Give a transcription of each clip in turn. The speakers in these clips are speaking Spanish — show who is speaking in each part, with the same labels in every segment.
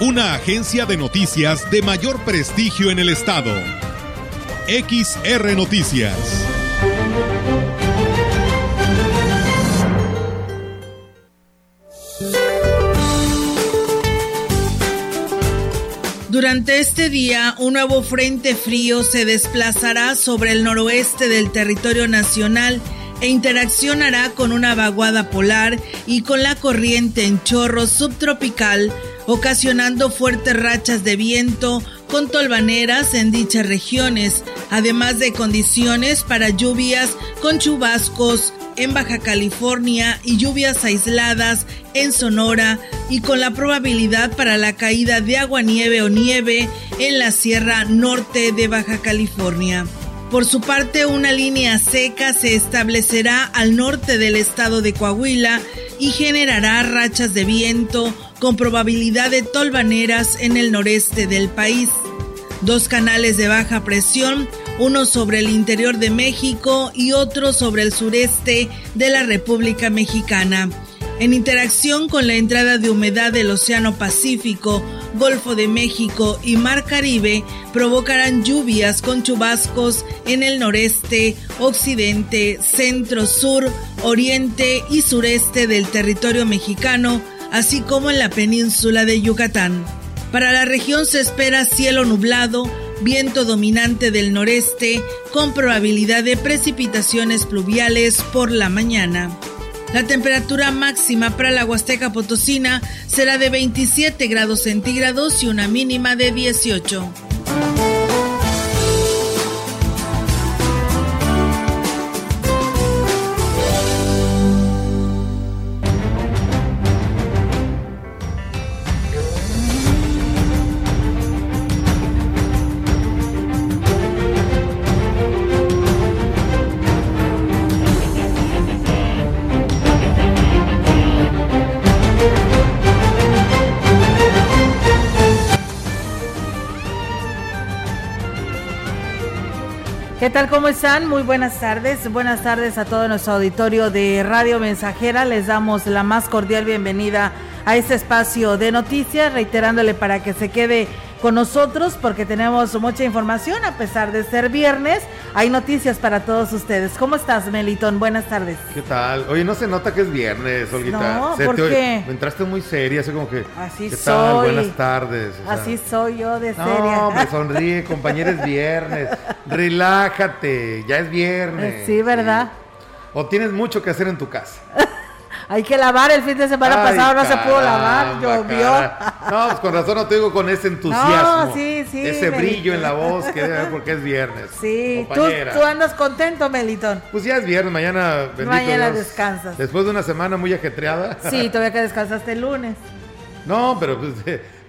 Speaker 1: Una agencia de noticias de mayor prestigio en el estado. XR Noticias.
Speaker 2: Durante este día, un nuevo frente frío se desplazará sobre el noroeste del territorio nacional e interaccionará con una vaguada polar y con la corriente en chorro subtropical, ocasionando fuertes rachas de viento con tolvaneras en dichas regiones, además de condiciones para lluvias con chubascos en Baja California y lluvias aisladas en Sonora y con la probabilidad para la caída de agua nieve o nieve en la Sierra Norte de Baja California. Por su parte, una línea seca se establecerá al norte del estado de Coahuila y generará rachas de viento con probabilidad de tolvaneras en el noreste del país. Dos canales de baja presión uno sobre el interior de México y otro sobre el sureste de la República Mexicana. En interacción con la entrada de humedad del Océano Pacífico, Golfo de México y Mar Caribe, provocarán lluvias con chubascos en el noreste, occidente, centro, sur, oriente y sureste del territorio mexicano, así como en la península de Yucatán. Para la región se espera cielo nublado, viento dominante del noreste con probabilidad de precipitaciones pluviales por la mañana. La temperatura máxima para la Huasteca Potosina será de 27 grados centígrados y una mínima de 18. Tal? ¿Cómo están? Muy buenas tardes. Buenas tardes a todo nuestro auditorio de Radio Mensajera. Les damos la más cordial bienvenida a este espacio de noticias, reiterándole para que se quede con nosotros porque tenemos mucha información a pesar de ser viernes. Hay noticias para todos ustedes. ¿Cómo estás, Melitón? Buenas tardes.
Speaker 3: ¿Qué tal? Oye, no se nota que es viernes, Olguita.
Speaker 2: No, ¿por qué?
Speaker 3: entraste muy seria, así como que...
Speaker 2: Así
Speaker 3: ¿Qué
Speaker 2: soy.
Speaker 3: tal? Buenas tardes.
Speaker 2: O sea, así soy yo de seria.
Speaker 3: No, me sonríe, compañero, es viernes. Relájate, ya es viernes.
Speaker 2: Sí, ¿verdad?
Speaker 3: Sí. O tienes mucho que hacer en tu casa.
Speaker 2: Hay que lavar, el fin de semana Ay, pasado no se pudo lavar, llovió.
Speaker 3: No, pues con razón no te digo con ese entusiasmo.
Speaker 2: No, sí, sí.
Speaker 3: Ese brillo en la voz que debe haber porque es viernes.
Speaker 2: Sí, ¿Tú, ¿Tú, andas contento, Melitón.
Speaker 3: Pues ya es viernes, mañana,
Speaker 2: Mañana
Speaker 3: Dios,
Speaker 2: descansas.
Speaker 3: Después de una semana muy ajetreada.
Speaker 2: Sí, todavía que descansaste el lunes.
Speaker 3: No, pero pues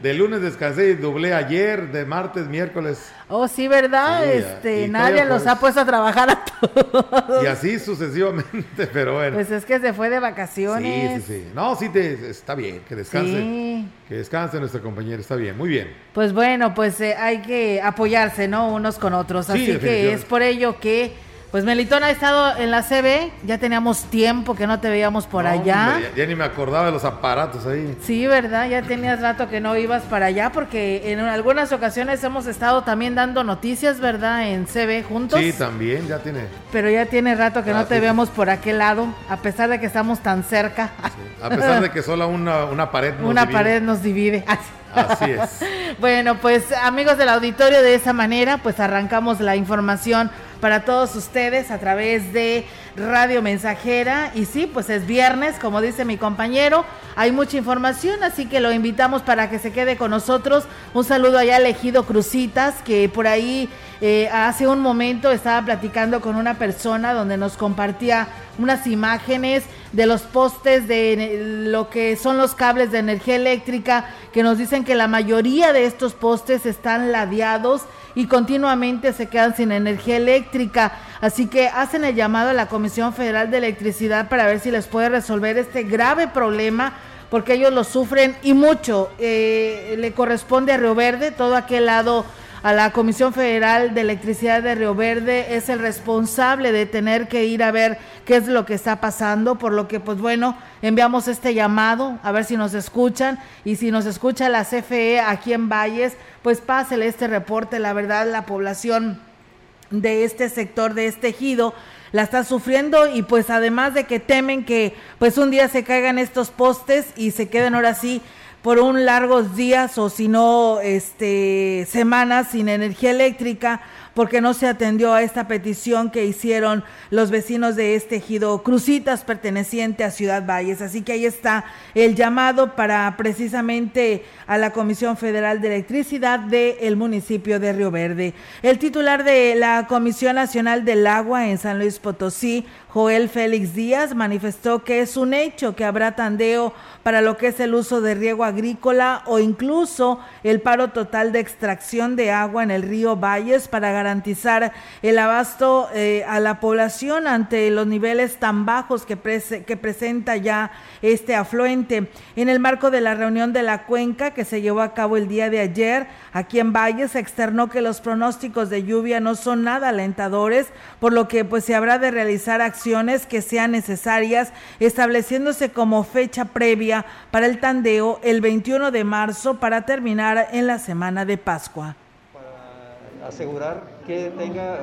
Speaker 3: de, lunes descansé y doblé ayer, de martes, miércoles.
Speaker 2: Oh, sí, ¿verdad? Sí, este, nadie los ha puesto a trabajar a todos.
Speaker 3: Y así sucesivamente, pero bueno.
Speaker 2: Pues es que se fue de vacaciones.
Speaker 3: Sí, sí, sí. No, sí, te, está bien, que descanse.
Speaker 2: Sí.
Speaker 3: Que descanse nuestra compañera, está bien, muy bien.
Speaker 2: Pues bueno, pues eh, hay que apoyarse, ¿no? Unos con otros. Así que es por ello que pues Melitón ha estado en la CB, ya teníamos tiempo que no te veíamos por
Speaker 3: no,
Speaker 2: allá.
Speaker 3: Hombre, ya, ya, ni me acordaba de los aparatos ahí.
Speaker 2: Sí, ¿verdad? Ya tenías rato que no ibas para allá porque en algunas ocasiones hemos estado también dando noticias, ¿verdad? En CB juntos.
Speaker 3: Sí, también, ya tiene.
Speaker 2: Pero ya tiene rato que
Speaker 3: Ah,
Speaker 2: no te
Speaker 3: sí.
Speaker 2: vemos por aquel lado, a pesar de que estamos tan cerca.
Speaker 3: Sí. A pesar de que solo una, una pared nos
Speaker 2: Una
Speaker 3: divide.
Speaker 2: pared nos divide.
Speaker 3: Así es.
Speaker 2: Bueno, pues amigos del auditorio, de esa manera, pues arrancamos la información para todos ustedes a través de Radio Mensajera. Y sí, pues es viernes, como dice mi compañero, hay mucha información, así que lo invitamos para que se quede con nosotros. Un saludo allá al Ejido Crucitas, que por ahí eh, hace un momento estaba platicando con una persona donde nos compartía unas imágenes de los postes de lo que son los cables de energía eléctrica que nos dicen que la mayoría de estos postes están ladeados y continuamente se quedan sin energía eléctrica. Así que hacen el llamado a la Comisión Federal de Electricidad para ver si les puede resolver este grave problema porque ellos lo sufren y mucho. Eh, le corresponde a Río Verde, todo aquel lado a la Comisión Federal de Electricidad de Río Verde es el responsable de tener que ir a ver qué es lo que está pasando, por lo que pues bueno, enviamos este llamado a ver si nos escuchan y si nos escucha la CFE aquí en Valles, pues pásele este reporte, la verdad la población de este sector, de este ejido, la está sufriendo y pues además de que temen que pues un día se caigan estos postes y se queden ahora sí por un largos días o si no este semanas sin energía eléctrica porque no se atendió a esta petición que hicieron los vecinos de este ejido Crucitas perteneciente a Ciudad Valles. Así que ahí está el llamado para precisamente a la Comisión Federal de Electricidad del municipio de Río Verde. El titular de la Comisión Nacional del Agua en San Luis Potosí, Joel Félix Díaz, manifestó que es un hecho que habrá tandeo para lo que es el uso de riego agrícola o incluso el paro total de extracción de agua en el río Valles para garantizar el abasto eh, a la población ante los niveles tan bajos que, que presenta ya este afluente. En el marco de la reunión de la cuenca que se llevó a cabo el día de ayer, aquí en Valles externó que los pronósticos de lluvia no son nada alentadores, por lo que pues se habrá de realizar acciones que sean necesarias, estableciéndose como fecha previa para el tandeo el 21 de marzo para terminar en la semana de Pascua.
Speaker 4: Para asegurar que tenga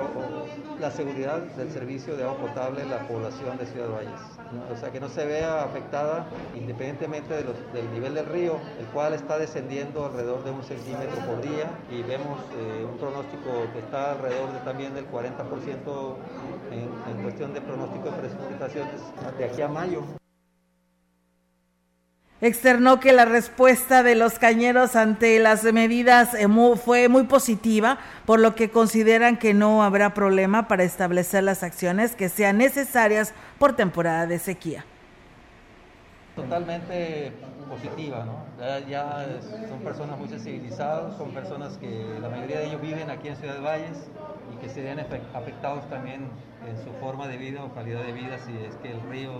Speaker 4: la seguridad del servicio de agua potable la población de Ciudad Valles. O sea, que no se vea afectada independientemente del nivel del río, el cual está descendiendo alrededor de un centímetro por día y vemos eh, un pronóstico que está alrededor de, también del 40% en, en cuestión de pronóstico de precipitaciones de aquí a mayo.
Speaker 2: Externó que la respuesta de los cañeros ante las medidas eh, fue muy positiva, por lo que consideran que no habrá problema para establecer las acciones que sean necesarias por temporada de sequía.
Speaker 4: Totalmente positiva, ¿no? Ya, son personas muy sensibilizadas, son personas que la mayoría de ellos viven aquí en Ciudad Valles y que se ven afectados también en su forma de vida o calidad de vida si es que el río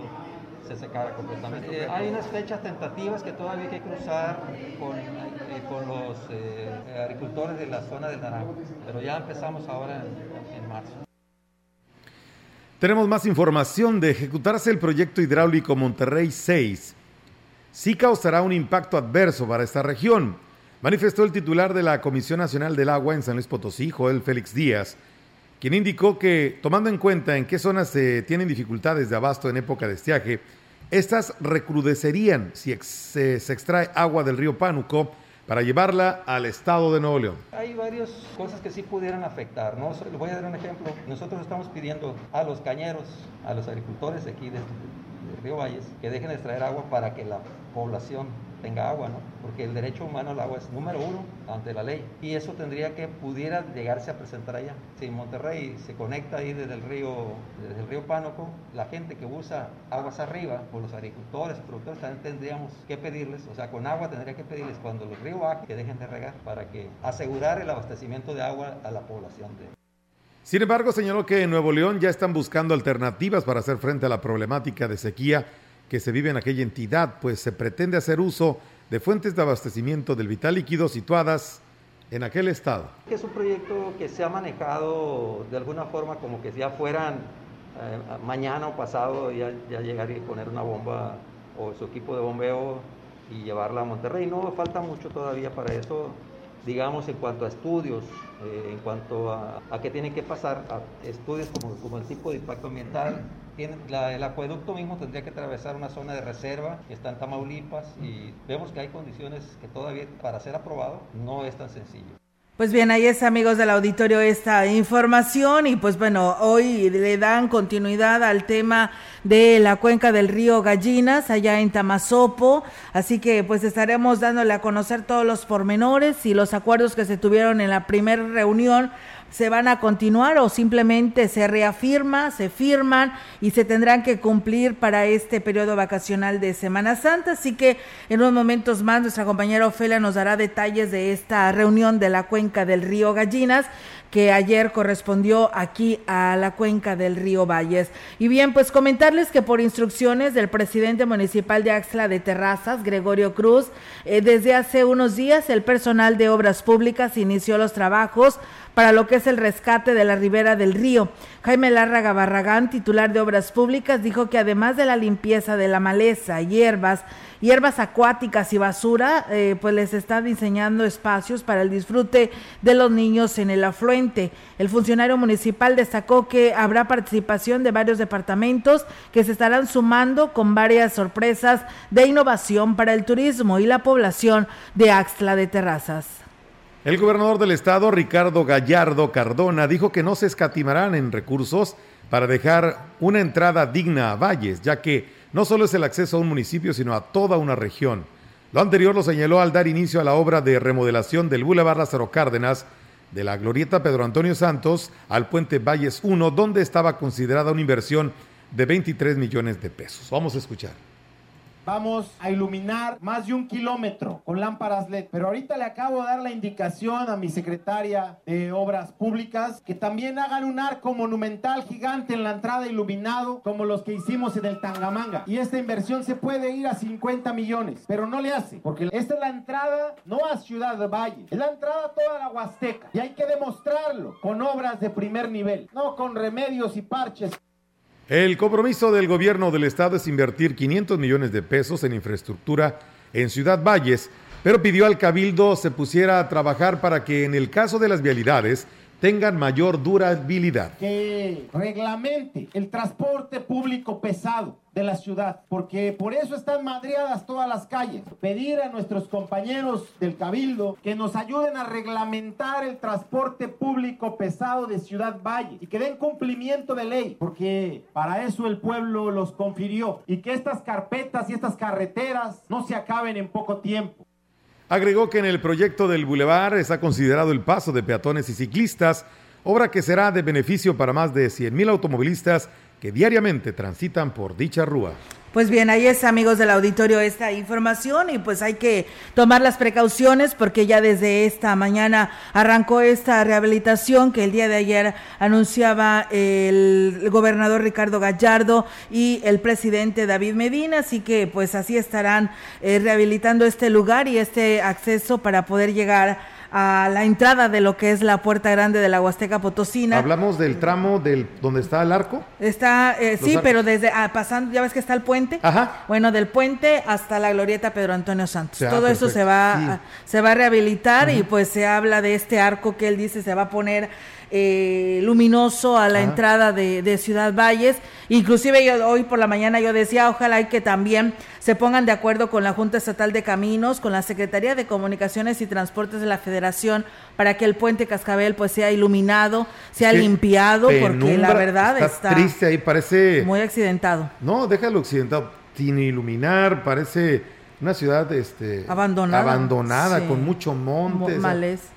Speaker 4: se secara completamente. Eh, hay unas fechas tentativas que todavía hay que cruzar con, eh, con los eh, agricultores de la zona del Naranjo, pero ya empezamos ahora en, en marzo.
Speaker 3: Tenemos más información de ejecutarse el proyecto hidráulico Monterrey 6. Sí causará un impacto adverso para esta región, manifestó el titular de la Comisión Nacional del Agua en San Luis Potosí, Joel Félix Díaz, quien indicó que, tomando en cuenta en qué zonas se tienen dificultades de abasto en época de estiaje, estas recrudecerían si se, extrae agua del río Pánuco para llevarla al estado de Nuevo León.
Speaker 4: Hay varias cosas que sí pudieran afectar, ¿no? Les voy a dar un ejemplo. Nosotros estamos pidiendo a los cañeros, a los agricultores aquí de, de Río Valles, que dejen de extraer agua para que la población tenga agua, ¿no? Porque el derecho humano al agua es número uno ante la ley y eso tendría que pudiera llegarse a presentar allá. Si Monterrey se conecta ahí desde el río, desde el río Pánoco, la gente que usa aguas arriba, o los agricultores, productores, también tendríamos que pedirles, o sea, con agua tendría que pedirles cuando el río baje que dejen de regar para que asegurar el abastecimiento de agua a la población de
Speaker 3: sin embargo, señaló que en Nuevo León ya están buscando alternativas para hacer frente a la problemática de sequía que se vive en aquella entidad, pues se pretende hacer uso de fuentes de abastecimiento del vital líquido situadas en aquel estado.
Speaker 4: Es un proyecto que se ha manejado de alguna forma como que ya fueran eh, mañana o pasado ya, ya llegar y poner una bomba o su equipo de bombeo y llevarla a Monterrey. No falta mucho todavía para eso, digamos, en cuanto a estudios, eh, en cuanto a, a qué tienen que pasar, a estudios como, como el tipo de impacto ambiental, el acueducto mismo tendría que atravesar una zona de reserva que está en Tamaulipas y vemos que hay condiciones que todavía para ser aprobado no es tan sencillo.
Speaker 2: Pues bien, ahí es amigos del auditorio esta información y pues bueno, hoy le dan continuidad al tema de la cuenca del río Gallinas allá en Tamazopo, así que pues estaremos dándole a conocer todos los pormenores y los acuerdos que se tuvieron en la primera reunión se van a continuar o simplemente se reafirma, se firman y se tendrán que cumplir para este periodo vacacional de Semana Santa. Así que en unos momentos más nuestra compañera Ofelia nos dará detalles de esta reunión de la cuenca del río Gallinas que ayer correspondió aquí a la cuenca del río Valles. Y bien, pues comentarles que por instrucciones del presidente municipal de Axla de Terrazas, Gregorio Cruz, eh, desde hace unos días el personal de obras públicas inició los trabajos para lo que es el rescate de la ribera del río. Jaime Lárraga Barragán, titular de Obras Públicas, dijo que además de la limpieza de la maleza, hierbas, hierbas acuáticas y basura, eh, pues les está diseñando espacios para el disfrute de los niños en el afluente. El funcionario municipal destacó que habrá participación de varios departamentos que se estarán sumando con varias sorpresas de innovación para el turismo y la población de Axtla de Terrazas.
Speaker 3: El gobernador del estado, Ricardo Gallardo Cardona, dijo que no se escatimarán en recursos para dejar una entrada digna a Valles, ya que no solo es el acceso a un municipio, sino a toda una región. Lo anterior lo señaló al dar inicio a la obra de remodelación del Boulevard Lázaro Cárdenas, de la glorieta Pedro Antonio Santos al puente Valles 1, donde estaba considerada una inversión de 23 millones de pesos. Vamos a escuchar.
Speaker 5: Vamos a iluminar más de un kilómetro con lámparas LED. Pero ahorita le acabo de dar la indicación a mi secretaria de Obras Públicas que también hagan un arco monumental gigante en la entrada iluminado como los que hicimos en el Tangamanga. Y esta inversión se puede ir a 50 millones, pero no le hace, porque esta es la entrada no a Ciudad de Valle, es la entrada a toda la Huasteca. Y hay que demostrarlo con obras de primer nivel, no con remedios y parches.
Speaker 3: El compromiso del gobierno del estado es invertir 500 millones de pesos en infraestructura en Ciudad Valles, pero pidió al cabildo se pusiera a trabajar para que en el caso de las vialidades tengan mayor durabilidad.
Speaker 5: Que reglamente el transporte público pesado de la ciudad, porque por eso están madreadas todas las calles. Pedir a nuestros compañeros del Cabildo que nos ayuden a reglamentar el transporte público pesado de Ciudad Valle y que den cumplimiento de ley, porque para eso el pueblo los confirió y que estas carpetas y estas carreteras no se acaben en poco tiempo.
Speaker 3: Agregó que en el proyecto del bulevar está considerado el paso de peatones y ciclistas, obra que será de beneficio para más de 100.000 automovilistas que diariamente transitan por dicha rúa.
Speaker 2: Pues bien, ahí es amigos del auditorio esta información y pues hay que tomar las precauciones porque ya desde esta mañana arrancó esta rehabilitación que el día de ayer anunciaba el gobernador Ricardo Gallardo y el presidente David Medina, así que pues así estarán eh, rehabilitando este lugar y este acceso para poder llegar a la entrada de lo que es la puerta grande de la Huasteca Potosina.
Speaker 3: Hablamos del tramo del donde está el arco.
Speaker 2: Está, eh, sí, pero desde ah, pasando, ya ves que está el puente.
Speaker 3: Ajá.
Speaker 2: Bueno, del puente hasta la glorieta Pedro Antonio Santos. Todo eso se va, se va a rehabilitar y pues se habla de este arco que él dice se va a poner eh, luminoso a la entrada de, Ciudad Valles. Inclusive yo, hoy por la mañana yo decía, ojalá que también se pongan de acuerdo con la Junta Estatal de Caminos, con la Secretaría de Comunicaciones y Transportes de la Federación, para que el puente Cascabel pues sea iluminado, sea limpiado, porque la verdad está,
Speaker 3: triste ahí, parece
Speaker 2: muy accidentado.
Speaker 3: No, déjalo accidentado, sin iluminar, parece una ciudad este,
Speaker 2: abandonada,
Speaker 3: abandonada con mucho monte.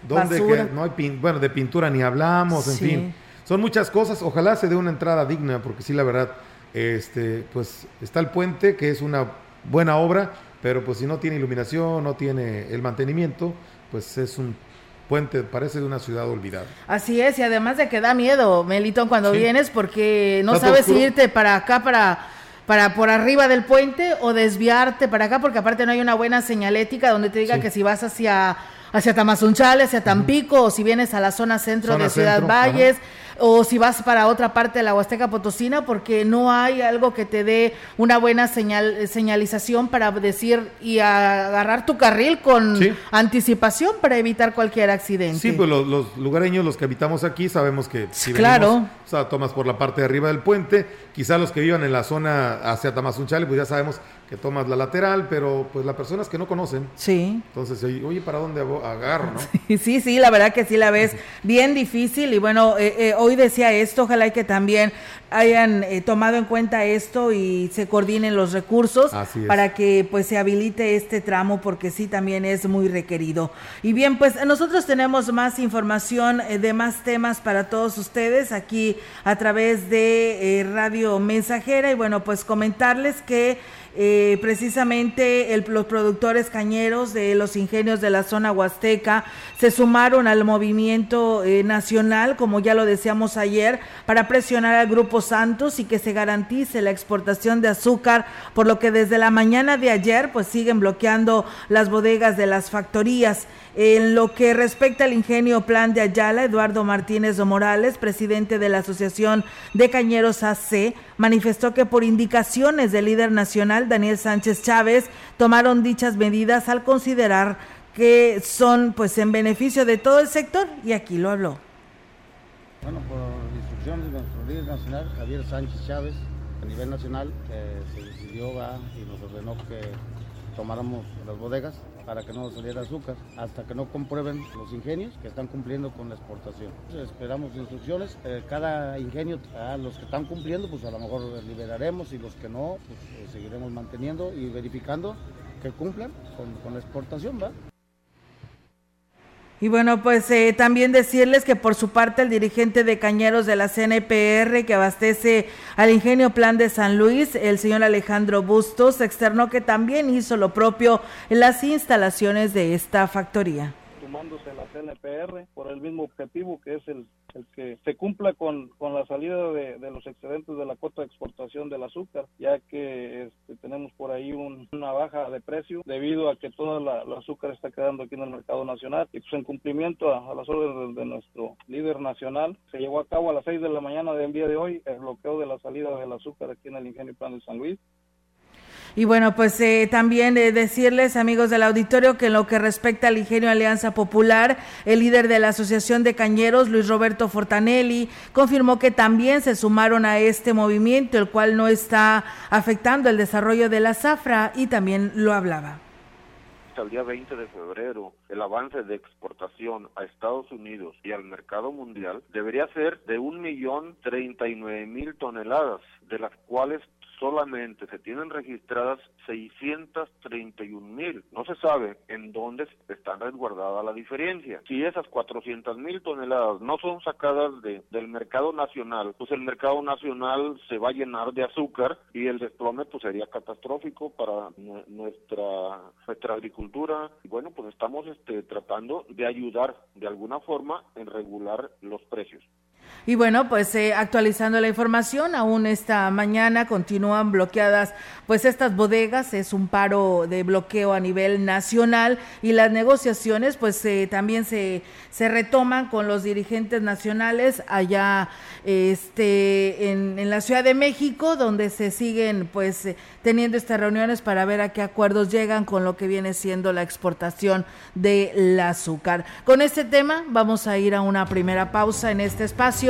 Speaker 3: donde no hay bueno, de pintura ni hablamos, en fin. Son muchas cosas. Ojalá se dé una entrada digna, porque sí, la verdad, este, pues está el puente, que es una buena obra, pero pues si no tiene iluminación, no tiene el mantenimiento, pues es un puente, parece de una ciudad olvidada.
Speaker 2: Así es, y además de que da miedo, Melitón, cuando vienes, porque no sabes si irte para acá, para para por arriba del puente o desviarte para acá, porque aparte no hay una buena señalética donde te diga que si vas hacia hacia Tamazunchale, hacia Tampico, o si vienes a la zona centro de Ciudad Valles, o si vas para otra parte de la Huasteca Potosina, porque no hay algo que te dé una buena señal, señalización para decir y agarrar tu carril con anticipación para evitar cualquier accidente.
Speaker 3: Sí, pues los, lugareños, los que habitamos aquí, sabemos que si
Speaker 2: claro.
Speaker 3: o sea, tomas por la parte de arriba del puente, quizá los que vivan en la zona hacia Tamazunchale, pues ya sabemos que tomas la lateral, pero pues las personas que no conocen.
Speaker 2: Sí.
Speaker 3: Entonces, oye, ¿para dónde agarro, no?
Speaker 2: Sí, sí, la verdad que sí la ves bien difícil y bueno, eh, eh, hoy decía esto, ojalá que también hayan eh, tomado en cuenta esto y se coordinen los recursos para que pues se habilite este tramo porque sí también es muy requerido. Y bien, pues nosotros tenemos más información de más temas para todos ustedes aquí a través de Radio Mensajera y bueno, pues comentarles que eh, precisamente los productores cañeros de los ingenios de la zona huasteca se sumaron al movimiento eh, nacional, como ya lo decíamos ayer, para presionar al Grupo Santos y que se garantice la exportación de azúcar, por lo que desde la mañana de ayer pues siguen bloqueando las bodegas de las factorías. En lo que respecta al ingenio Plan de Ayala, Eduardo Martínez Morales, presidente de la Asociación de Cañeros AC, manifestó que por indicaciones del líder nacional Daniel Sánchez Chávez tomaron dichas medidas al considerar que son pues en beneficio de todo el sector y aquí lo habló.
Speaker 6: Bueno, por instrucción de nuestro líder nacional, Javier Sánchez Chávez, a nivel nacional, se decidió y nos ordenó que tomáramos las bodegas para que no saliera azúcar, hasta que no comprueben los ingenios que están cumpliendo con la exportación. esperamos instrucciones, eh, cada ingenio, a los que están cumpliendo, pues a lo mejor liberaremos y los que no, pues eh, seguiremos manteniendo y verificando que cumplan con, con la exportación, ¿va?
Speaker 2: Y bueno, pues eh, también decirles que por su parte el dirigente de Cañeros de la CNPR que abastece al Ingenio Plan de San Luis, el señor Alejandro Bustos, externó que también hizo lo propio en las instalaciones de esta factoría.
Speaker 7: Sumándose la CNPR por el mismo objetivo que es el el que se cumpla con, con la salida de, los excedentes de la cuota de exportación del azúcar, ya que este, tenemos por ahí una baja de precio debido a que toda la, azúcar está quedando aquí en el mercado nacional. Y pues en cumplimiento a, las órdenes de, nuestro líder nacional, se llevó a cabo a las 6 de la mañana del día de hoy el bloqueo de la salida del azúcar aquí en el Ingenio Plan de San Luis.
Speaker 2: Y bueno, pues eh, también eh, decirles, amigos del auditorio, que en lo que respecta al ingenio Alianza Popular, el líder de la Asociación de Cañeros, Luis Roberto Fortanelli, confirmó que también se sumaron a este movimiento, el cual no está afectando el desarrollo de la zafra y también lo hablaba.
Speaker 8: El día 20 de febrero el avance de exportación a Estados Unidos y al mercado mundial debería ser de un millón treinta y nueve mil toneladas, de las cuales solamente se tienen registradas 631 mil. No se sabe en dónde está resguardada la diferencia. Si esas 400 mil toneladas no son sacadas de, del mercado nacional, pues el mercado nacional se va a llenar de azúcar y el desplome pues sería catastrófico para nuestra, nuestra agricultura. Y bueno, pues estamos este, tratando de ayudar de alguna forma en regular los precios.
Speaker 2: Y bueno, pues eh, actualizando la información, aún esta mañana continúan bloqueadas pues estas bodegas, es un paro de bloqueo a nivel nacional y las negociaciones pues eh, también se, se retoman con los dirigentes nacionales allá este, en, en, la Ciudad de México, donde se siguen pues eh, teniendo estas reuniones para ver a qué acuerdos llegan con lo que viene siendo la exportación del azúcar. Con este tema vamos a ir a una primera pausa en este espacio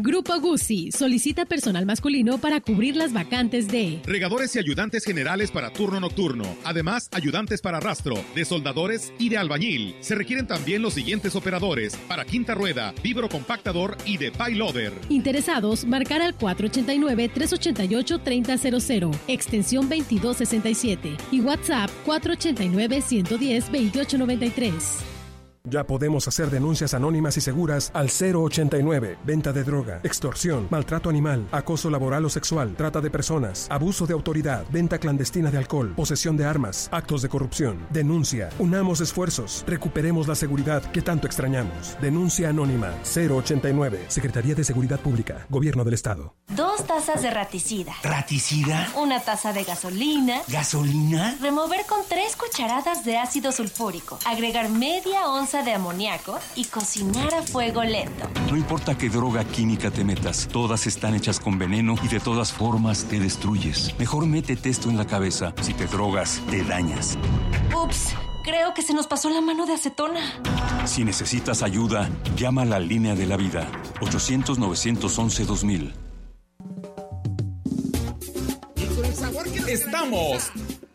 Speaker 9: Grupo Guzzi solicita personal masculino para cubrir las vacantes de
Speaker 1: regadores y ayudantes generales para turno nocturno, además ayudantes para rastro, de soldadores y de albañil. Se requieren también los siguientes operadores para quinta rueda, vibro compactador y de payloader.
Speaker 9: Interesados, marcar al 489-388-3000, extensión 2267 y WhatsApp 489-110-2893.
Speaker 10: Ya podemos hacer denuncias anónimas y seguras al 089, venta de droga, extorsión, maltrato animal, acoso laboral o sexual, trata de personas, abuso de autoridad, venta clandestina de alcohol, posesión de armas, actos de corrupción. Denuncia, unamos esfuerzos, recuperemos la seguridad que tanto extrañamos. Denuncia anónima 089, Secretaría de Seguridad Pública, Gobierno del Estado.
Speaker 11: Dos tazas de raticida.
Speaker 12: ¿Raticida?
Speaker 11: Una taza de gasolina.
Speaker 12: ¿Gasolina?
Speaker 11: Remover con tres cucharadas de ácido sulfúrico. Agregar media onza de amoníaco y cocinar a fuego lento.
Speaker 13: No importa qué droga química te metas, todas están hechas con veneno y de todas formas te destruyes. Mejor métete esto en la cabeza. Si te drogas, te dañas.
Speaker 11: Ups, creo que se nos pasó la mano de acetona.
Speaker 13: Si necesitas ayuda, llama a la línea de la vida. 800-911-2000.
Speaker 14: Estamos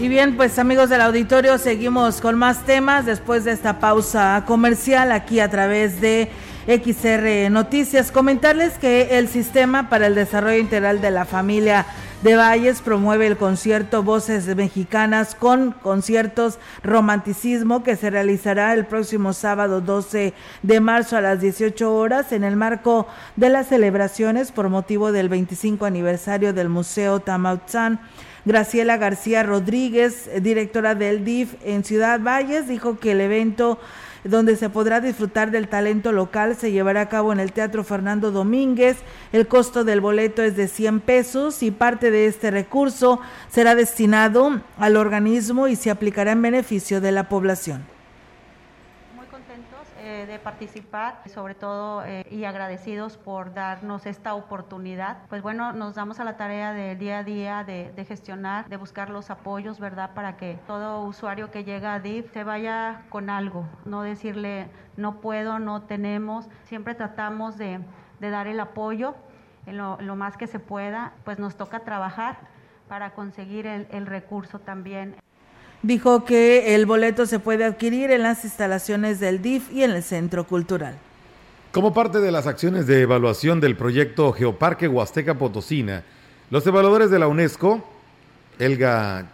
Speaker 2: Y bien, pues amigos del auditorio, seguimos con más temas después de esta pausa comercial aquí a través de XR Noticias. Comentarles que el Sistema para el Desarrollo Integral de la Familia de Valles promueve el concierto Voces Mexicanas con conciertos Romanticismo que se realizará el próximo sábado 12 de marzo a las 18 horas en el marco de las celebraciones por motivo del 25 aniversario del Museo Tamautzán. Graciela García Rodríguez, directora del DIF en Ciudad Valles, dijo que el evento donde se podrá disfrutar del talento local se llevará a cabo en el Teatro Fernando Domínguez. El costo del boleto es de 100 pesos y parte de este recurso será destinado al organismo y se aplicará en beneficio de la población
Speaker 15: de participar, sobre todo eh, y agradecidos por darnos esta oportunidad. Pues bueno, nos damos a la tarea del día a día de, de, gestionar, de buscar los apoyos, ¿verdad? Para que todo usuario que llega a DIF se vaya con algo, no decirle no puedo, no tenemos. Siempre tratamos de, de dar el apoyo en lo, lo, más que se pueda, pues nos toca trabajar para conseguir el, el recurso también.
Speaker 2: Dijo que el boleto se puede adquirir en las instalaciones del DIF y en el Centro Cultural.
Speaker 3: Como parte de las acciones de evaluación del proyecto Geoparque Huasteca Potosina, los evaluadores de la UNESCO, Elga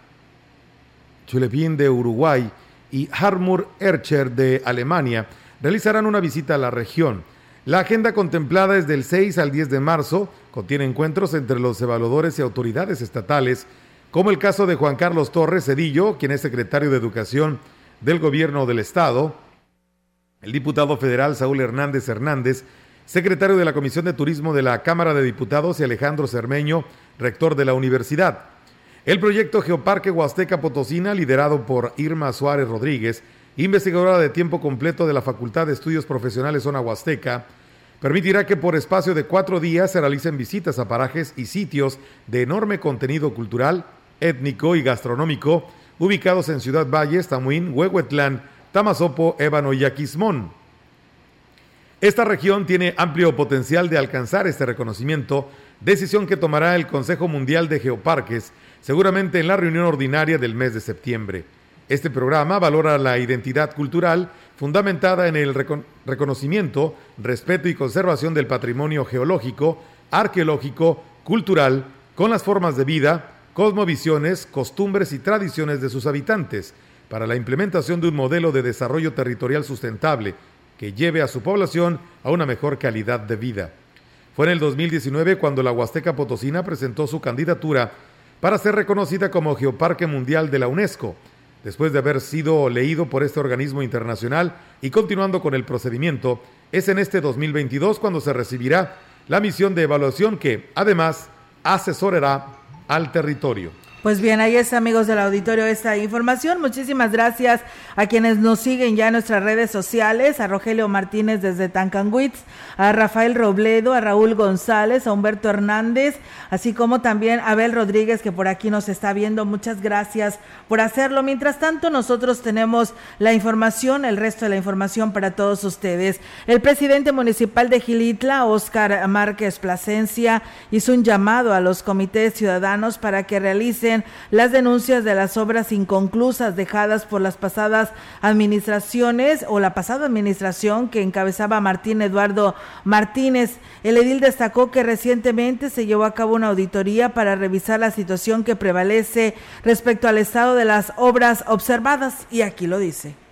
Speaker 3: Chulepín de Uruguay y Harmur Ercher de Alemania, realizarán una visita a la región. La agenda contemplada es del 6 al 10 de marzo, contiene encuentros entre los evaluadores y autoridades estatales como el caso de Juan Carlos Torres Cedillo, quien es secretario de Educación del Gobierno del Estado, el diputado federal Saúl Hernández Hernández, secretario de la Comisión de Turismo de la Cámara de Diputados y Alejandro Cermeño, rector de la universidad. El proyecto Geoparque Huasteca Potosina, liderado por Irma Suárez Rodríguez, investigadora de tiempo completo de la Facultad de Estudios Profesionales Zona Huasteca, permitirá que por espacio de cuatro días se realicen visitas a parajes y sitios de enorme contenido cultural, étnico y gastronómico ubicados en Ciudad Valles, Tamuín, Huehuetlán, Tamazopo, Ébano y Aquismón. Esta región tiene amplio potencial de alcanzar este reconocimiento, decisión que tomará el Consejo Mundial de Geoparques, seguramente en la reunión ordinaria del mes de septiembre. Este programa valora la identidad cultural fundamentada en el recon reconocimiento, respeto y conservación del patrimonio geológico, arqueológico, cultural, con las formas de vida, cosmovisiones, costumbres y tradiciones de sus habitantes, para la implementación de un modelo de desarrollo territorial sustentable que lleve a su población a una mejor calidad de vida. Fue en el 2019 cuando la Huasteca Potosina presentó su candidatura para ser reconocida como Geoparque Mundial de la UNESCO, después de haber sido leído por este organismo internacional y continuando con el procedimiento, es en este 2022 cuando se recibirá la misión de evaluación que, además, asesorará al territorio.
Speaker 2: Pues bien, ahí está, amigos del auditorio, esta información. Muchísimas gracias a quienes nos siguen ya en nuestras redes sociales, a Rogelio Martínez desde Tancanwitz, a Rafael Robledo, a Raúl González, a Humberto Hernández, así como también a Abel Rodríguez, que por aquí nos está viendo. Muchas gracias por hacerlo. Mientras tanto, nosotros tenemos la información, el resto de la información para todos ustedes. El presidente municipal de Gilitla, Oscar Márquez Plasencia, hizo un llamado a los comités ciudadanos para que realicen las denuncias de las obras inconclusas dejadas por las pasadas administraciones o la pasada administración que encabezaba Martín Eduardo Martínez. El edil destacó que recientemente se llevó a cabo una auditoría para revisar la situación que prevalece respecto al estado de las obras observadas y aquí lo dice.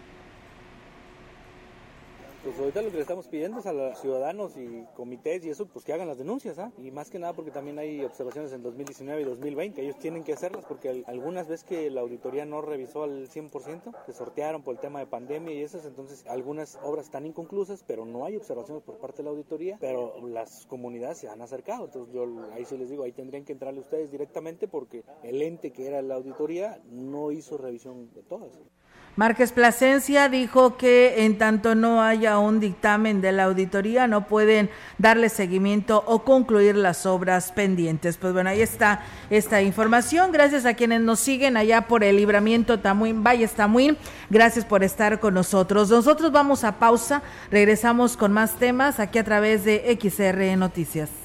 Speaker 12: Pues ahorita lo que le estamos pidiendo es a los ciudadanos y comités y eso, pues que hagan las denuncias, ¿ah? Y más que nada porque también hay observaciones en 2019 y 2020, ellos tienen que hacerlas porque algunas veces que la auditoría no revisó al 100%, se sortearon por el tema de pandemia y esas, entonces algunas obras están inconclusas, pero no hay observaciones por parte de la auditoría, pero las comunidades se han acercado, entonces yo ahí sí les digo, ahí tendrían que entrarle ustedes directamente porque el ente que era la auditoría no hizo revisión de todas.
Speaker 2: Márquez Plasencia dijo que en tanto no haya un dictamen de la auditoría no pueden darle seguimiento o concluir las obras pendientes. Pues bueno, ahí está esta información. Gracias a quienes nos siguen allá por el libramiento Tamuín, Valle Tamuín. Gracias por estar con nosotros. Nosotros vamos a pausa, regresamos con más temas aquí a través de XR Noticias.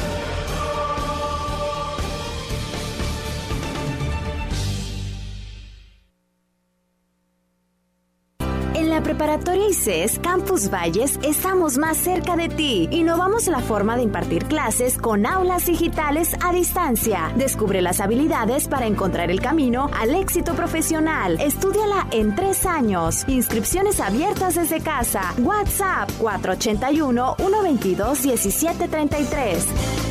Speaker 16: Campus Valles estamos más cerca de ti. Innovamos la forma de impartir clases con aulas digitales a distancia. Descubre las habilidades para encontrar el camino al éxito profesional. Estudiala en tres años. Inscripciones abiertas desde casa. WhatsApp 481 122 1733.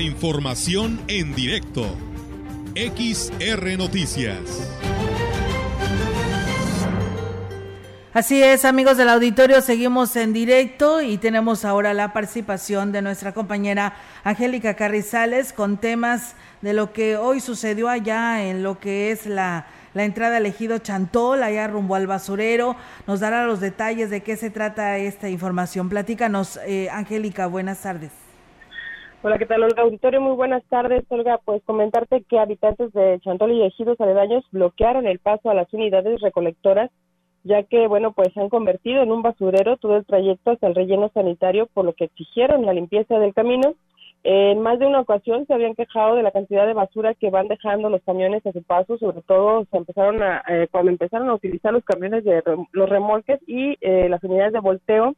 Speaker 1: Información en directo. XR Noticias.
Speaker 2: Así es, amigos del auditorio, seguimos en directo y tenemos ahora la participación de nuestra compañera Angélica Carrizales con temas de lo que hoy sucedió allá en lo que es la, la entrada elegido Chantol, allá rumbo al basurero. Nos dará los detalles de qué se trata esta información. Platícanos, eh, Angélica, buenas tardes.
Speaker 17: Hola, ¿qué tal, Olga? Auditorio, muy buenas tardes. Olga, pues comentarte que habitantes de Chantol y ejidos aledaños bloquearon el paso a las unidades recolectoras, ya que, bueno, pues se han convertido en un basurero todo el trayecto hasta el relleno sanitario, por lo que exigieron la limpieza del camino. En más de una ocasión se habían quejado de la cantidad de basura que van dejando los camiones a su paso, sobre todo se empezaron a, eh, cuando empezaron a utilizar los camiones de los remolques y eh, las unidades de volteo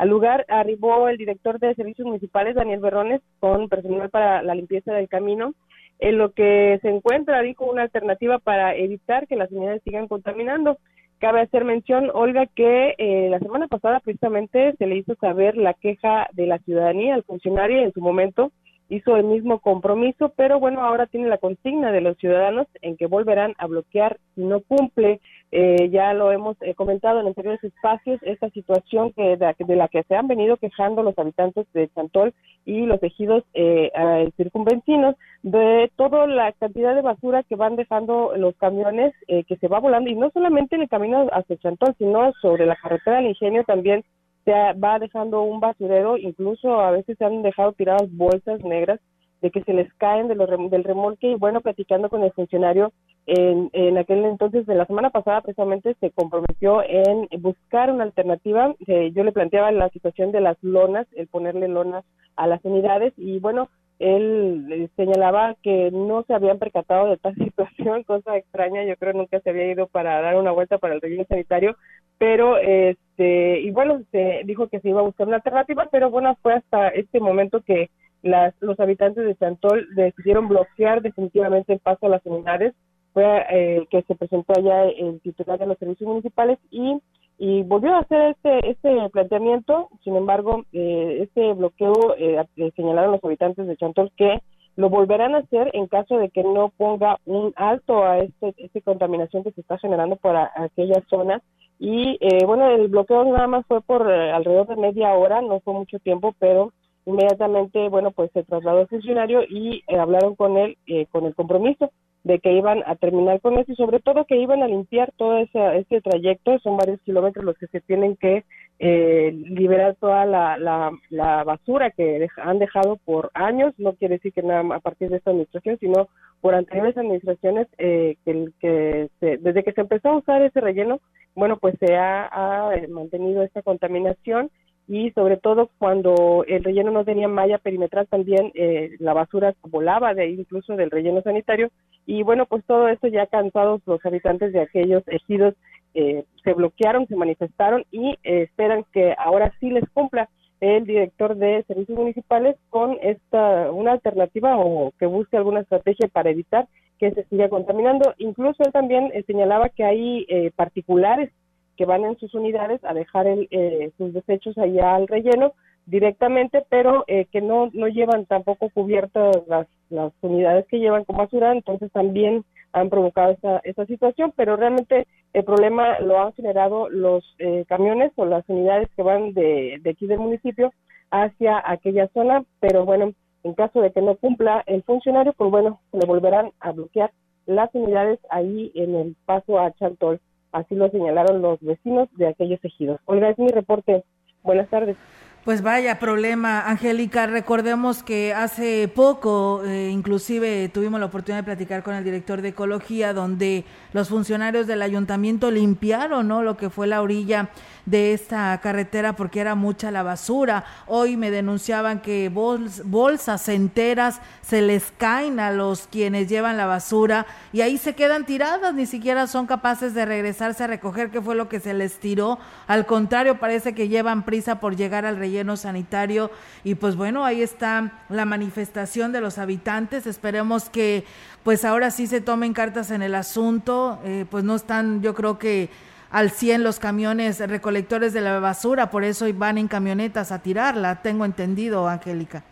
Speaker 17: al lugar arribó el director de servicios municipales, Daniel Berrones, con personal para la limpieza del camino, en lo que se encuentra, dijo, una alternativa para evitar que las unidades sigan contaminando. Cabe hacer mención, Olga, que eh, la semana pasada precisamente se le hizo saber la queja de la ciudadanía al funcionario en su momento hizo el mismo compromiso, pero bueno, ahora tiene la consigna de los ciudadanos en que volverán a bloquear si no cumple. Eh, ya lo hemos eh, comentado en anteriores espacios, esta situación que de, la que se han venido quejando los habitantes de Chantol y los ejidos eh, circunvencinos, de toda la cantidad de basura que van dejando los camiones, eh, que se va volando, y no solamente en el camino hacia Chantol, sino sobre la carretera del Ingenio también se va dejando un basurero, incluso a veces se han dejado tiradas bolsas negras de que se les caen de los del remolque y bueno, platicando con el funcionario en, en aquel entonces de la semana pasada precisamente se comprometió en buscar una alternativa. Eh, yo le planteaba la situación de las lonas, el ponerle lonas a las unidades y bueno, él eh, señalaba que no se habían percatado de tal situación, cosa extraña, yo creo nunca se había ido para dar una vuelta para el relleno sanitario, pero este y bueno, se dijo que se iba a buscar una alternativa, pero bueno, fue hasta este momento que las, los habitantes de Chantol decidieron bloquear definitivamente el paso a las unidades. Fue eh, que se presentó allá el titular de los servicios municipales y, y volvió a hacer este, este planteamiento. Sin embargo, eh, este bloqueo eh, señalaron los habitantes de Chantol que lo volverán a hacer en caso de que no ponga un alto a este, esta contaminación que se está generando para aquella zona. Y eh, bueno, el bloqueo nada más fue por eh, alrededor de media hora, no fue mucho tiempo, pero inmediatamente, bueno, pues se trasladó el funcionario y eh, hablaron con él eh, con el compromiso de que iban a terminar con eso y sobre todo que iban a limpiar todo ese, ese trayecto, son varios kilómetros los que se tienen que eh, liberar toda la, la, la basura que han dejado por años, no quiere decir que nada a partir de esta administración, sino por anteriores administraciones eh, que, que se- desde que se empezó a usar ese relleno, bueno, pues se ha, ha, eh, mantenido esta contaminación y sobre todo cuando el relleno no tenía malla perimetral también eh, la basura volaba de ahí incluso del relleno sanitario y bueno pues todo esto ya cansados los habitantes de aquellos ejidos eh, se bloquearon, se manifestaron y eh, esperan que ahora sí les cumpla el director de servicios municipales con esta una alternativa o que busque alguna estrategia para evitar que se siga contaminando. Incluso él también eh, señalaba que hay eh, particulares que van en sus unidades a dejar el, eh, sus desechos allá al relleno directamente, pero que no, no llevan tampoco cubiertas las, las unidades que llevan con basura, entonces también han provocado esta, esta situación, pero realmente el problema lo han generado los camiones o las unidades que van de, de aquí del municipio hacia aquella zona, pero bueno, en caso de que no cumpla el funcionario, pues bueno, le volverán a bloquear las unidades ahí en el paso a Chantol. Así lo señalaron los vecinos de aquellos ejidos. Oiga, es mi reporte. Buenas tardes.
Speaker 2: Pues vaya problema, Angélica. Recordemos que hace poco, eh, inclusive tuvimos la oportunidad de platicar con el director de Ecología, donde los funcionarios del ayuntamiento limpiaron, ¿no? Lo que fue la orilla de esta carretera porque era mucha la basura. Hoy me denunciaban que bolsas enteras se les caen a los quienes llevan la basura y ahí se quedan tiradas, ni siquiera son capaces de regresarse a recoger qué fue lo que se les tiró. Al contrario, parece que llevan prisa por llegar al relleno sanitario. Y pues bueno, ahí está la manifestación de los habitantes. Esperemos que pues ahora sí se tomen cartas en el asunto, eh, pues no están, yo creo que al 100 los camiones recolectores de la basura, por eso van en camionetas a tirarla, tengo entendido, Angélica.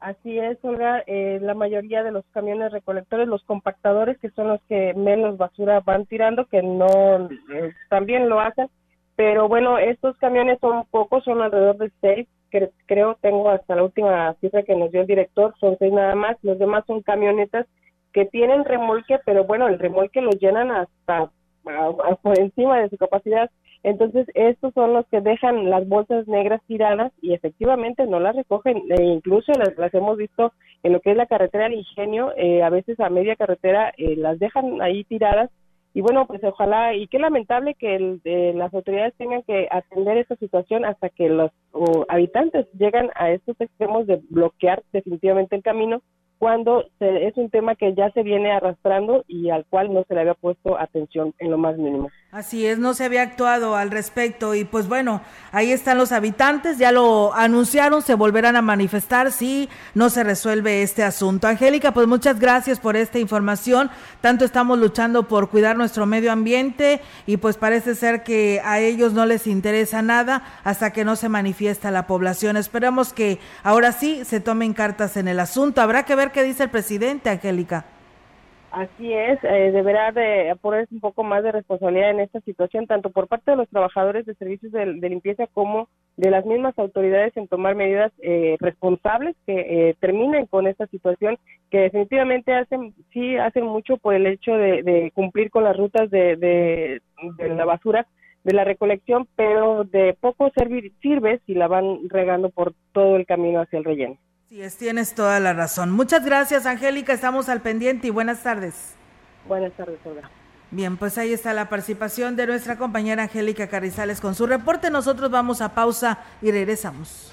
Speaker 17: Así es, Olga, eh, la mayoría de los camiones recolectores, los compactadores, que son los que menos basura van tirando, que no, eh, también lo hacen, pero bueno, estos camiones son pocos, son alrededor de seis, que creo tengo hasta la última cifra que nos dio el director, son seis nada más, los demás son camionetas que tienen remolque, pero bueno, el remolque lo llenan hasta por encima de su capacidad. Entonces, estos son los que dejan las bolsas negras tiradas y efectivamente no las recogen. E incluso las, hemos visto en lo que es la carretera del ingenio, eh, a veces a media carretera eh, las dejan ahí tiradas. Y bueno, pues ojalá, y qué lamentable que eh, las autoridades tengan que atender esta situación hasta que los habitantes llegan a estos extremos de bloquear definitivamente el camino cuando es un tema que ya se viene arrastrando y al cual no se le había puesto atención en lo más mínimo.
Speaker 2: Así es, no se había actuado al respecto y pues bueno, ahí están los habitantes, ya lo anunciaron, se volverán a manifestar si no se resuelve este asunto. Angélica, pues muchas gracias por esta información, tanto estamos luchando por cuidar nuestro medio ambiente y pues parece ser que a ellos no les interesa nada hasta que no se manifiesta la población. Esperamos que ahora sí se tomen cartas en el asunto. Habrá que ver qué dice el presidente, Angélica.
Speaker 17: Así es, eh, deberá de ponerse un poco más de responsabilidad en esta situación, tanto por parte de los trabajadores de servicios de, limpieza como de las mismas autoridades en tomar medidas eh, responsables que eh, terminen con esta situación, que definitivamente hacen, sí hacen mucho por el hecho de, cumplir con las rutas de, de, la basura, de la recolección, pero de poco servir, sirve si la van regando por todo el camino hacia el relleno.
Speaker 2: Sí, tienes toda la razón. Muchas gracias, Angélica. Estamos al pendiente y buenas tardes.
Speaker 17: Buenas tardes, Olga.
Speaker 2: Bien, pues ahí está la participación de nuestra compañera Angélica Carrizales con su reporte. Nosotros vamos a pausa y regresamos.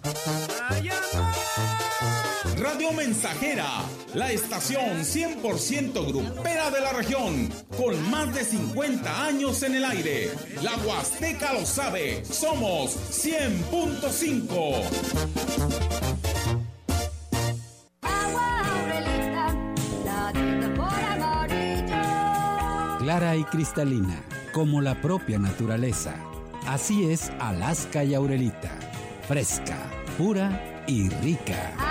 Speaker 14: Radio Mensajera, la estación 100% grupera de la región, con más de 50 años en el aire. La Huasteca lo sabe, somos 100.5.
Speaker 18: Clara y cristalina, como la propia naturaleza. Así es Alaska y Aurelita. Fresca, pura y rica.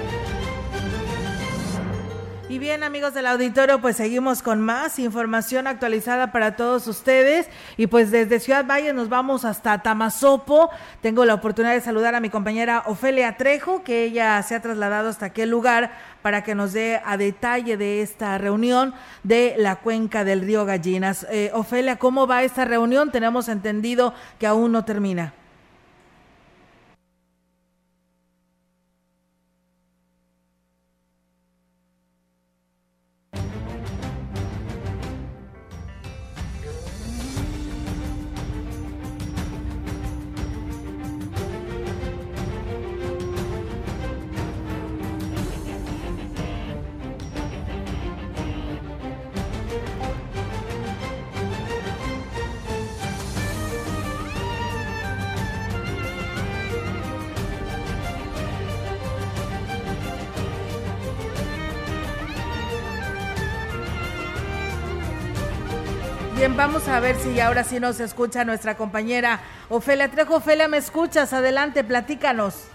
Speaker 2: Y bien, amigos del auditorio, pues seguimos con más información actualizada para todos ustedes. Y pues desde Ciudad Valle nos vamos hasta Tamazopo. Tengo la oportunidad de saludar a mi compañera Ofelia Trejo, que ella se ha trasladado hasta aquel lugar para que nos dé a detalle de esta reunión de la cuenca del río Gallinas. Eh, Ofelia, ¿cómo va esta reunión? Tenemos entendido que aún no termina. Vamos a ver si ahora sí nos escucha nuestra compañera Ofelia Trejo. Ofelia, ¿me escuchas? Adelante, platícanos.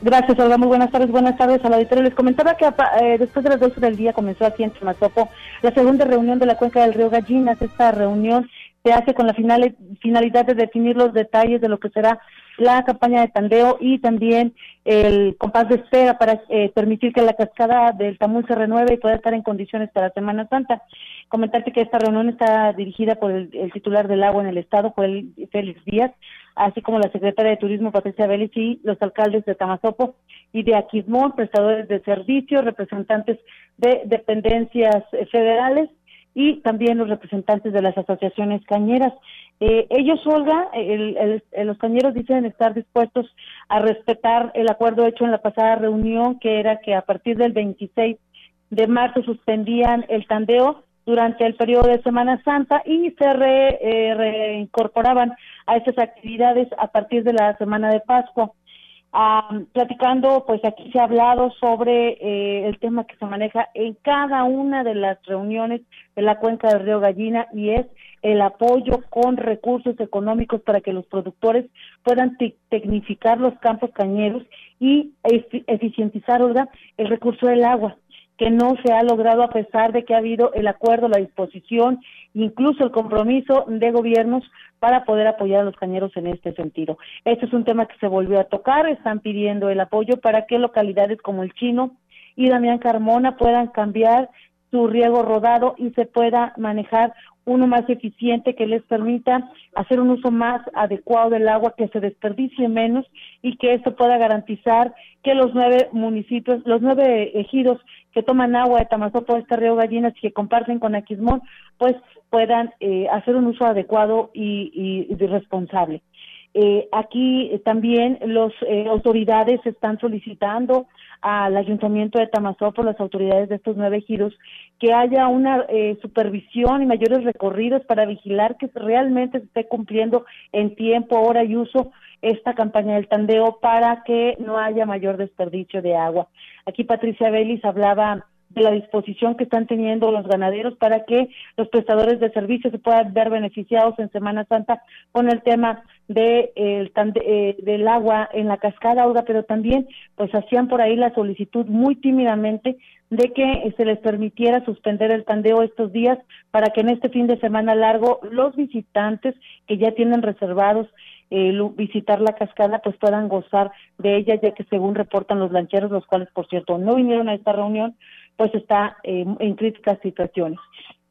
Speaker 19: Gracias, Olga. Muy buenas tardes. Buenas tardes al auditorio. Les comentaba que eh, después de las 12 del día comenzó aquí en Chamazopo la segunda reunión de la cuenca del río Gallinas. Esta reunión se hace con la final, finalidad de definir los detalles de lo que será la campaña de tandeo y también el compás de espera para eh, permitir que la cascada del Tamul se renueve y pueda estar en condiciones para Semana Santa. Comentarte que esta reunión está dirigida por el, titular del agua en el estado, Félix Díaz, así como la secretaria de Turismo Patricia Vélez y los alcaldes de Tamazopo y de Aquismón, prestadores de servicios, representantes de dependencias federales y también los representantes de las asociaciones cañeras. Eh, ellos, Olga, los cañeros dicen estar dispuestos a respetar el acuerdo hecho en la pasada reunión, que era que a partir del 26 de marzo suspendían el tandeo durante el periodo de Semana Santa y se eh, reincorporaban a esas actividades a partir de la Semana de Pascua. Ah, platicando, pues aquí se ha hablado sobre eh, el tema que se maneja en cada una de las reuniones de la cuenca del río Gallina y es el apoyo con recursos económicos para que los productores puedan tecnificar los campos cañeros y eficientizar el recurso del agua que no se ha logrado a pesar de que ha habido el acuerdo, la disposición, incluso el compromiso de gobiernos para poder apoyar a los cañeros en este sentido. Este es un tema que se volvió a tocar, están pidiendo el apoyo para que localidades como el Chino y Damián Carmona puedan cambiar su riego rodado y se pueda manejar uno más eficiente que les permita hacer un uso más adecuado del agua, que se desperdicie menos y que esto pueda garantizar que los nueve municipios, los nueve ejidos que toman agua de Tamazopo, este río Gallinas y que comparten con Aquismón, pues puedan eh, hacer un uso adecuado y, y, responsable. Eh, aquí también las eh, autoridades están solicitando al Ayuntamiento de Tamazopo, las autoridades de estos nueve giros, que haya una eh, supervisión y mayores recorridos para vigilar que realmente se esté cumpliendo en tiempo, hora y uso esta campaña del tandeo para que no haya mayor desperdicio de agua. Aquí Patricia Vélez hablaba de la disposición que están teniendo los ganaderos para que los prestadores de servicios se puedan ver beneficiados en Semana Santa con el tema de, el, eh, del agua en la cascada Aura, pero también pues hacían por ahí la solicitud muy tímidamente de que se les permitiera suspender el tandeo estos días para que en este fin de semana largo los visitantes que ya tienen reservados eh, visitar la cascada, pues puedan gozar de ella, ya que según reportan los lancheros, los cuales, por cierto, no vinieron a esta reunión, pues está eh, en críticas situaciones.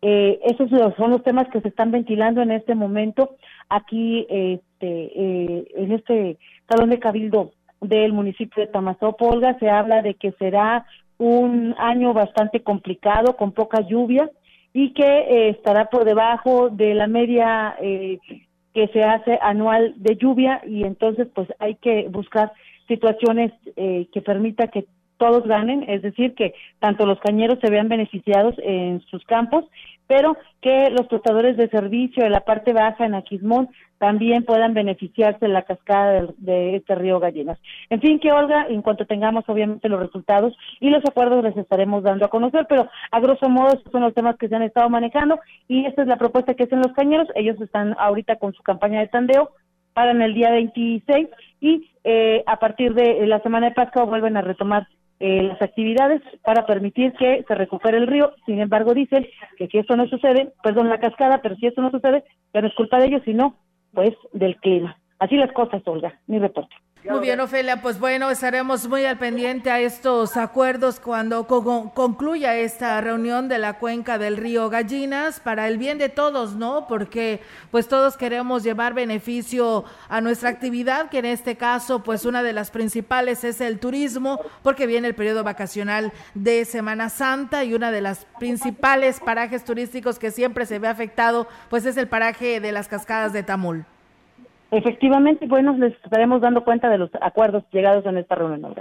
Speaker 19: Eh, esos son los temas que se están ventilando en este momento aquí este, eh, en este salón de cabildo del municipio de Tamazopolga. Se habla de que será un año bastante complicado, con poca lluvia y que eh, estará por debajo de la media que se hace anual de lluvia y entonces pues hay que buscar situaciones eh, que permita que todos ganen, es decir, que tanto los cañeros se vean beneficiados en sus campos, pero que los prestadores de servicio de la parte baja en Aquismón también puedan beneficiarse de la cascada de, este río Gallinas. En fin, que Olga, en cuanto tengamos obviamente los resultados y los acuerdos les estaremos dando a conocer, pero a grosso modo estos son los temas que se han estado manejando y esta es la propuesta que hacen los cañeros. Ellos están ahorita con su campaña de tandeo para en el día 26 y eh, a partir de la semana de Pascua vuelven a retomar eh, las actividades para permitir que se recupere el río. Sin embargo, dicen que si esto no sucede, perdón, la cascada, pero si esto no sucede, ya no es culpa de ellos, sino pues del clima. Así las cosas, Olga, mi reporte.
Speaker 2: Muy bien, Ofelia, pues bueno, estaremos muy al pendiente a estos acuerdos cuando concluya esta reunión de la cuenca del río Gallinas para el bien de todos, ¿no? Porque pues todos queremos llevar beneficio a nuestra actividad, que en este caso pues una de las principales es el turismo, porque viene el periodo vacacional de Semana Santa y una de las principales parajes turísticos que siempre se ve afectado pues es el paraje de las cascadas de Tamul.
Speaker 19: Efectivamente, bueno, les estaremos dando cuenta de los acuerdos llegados en esta reunión.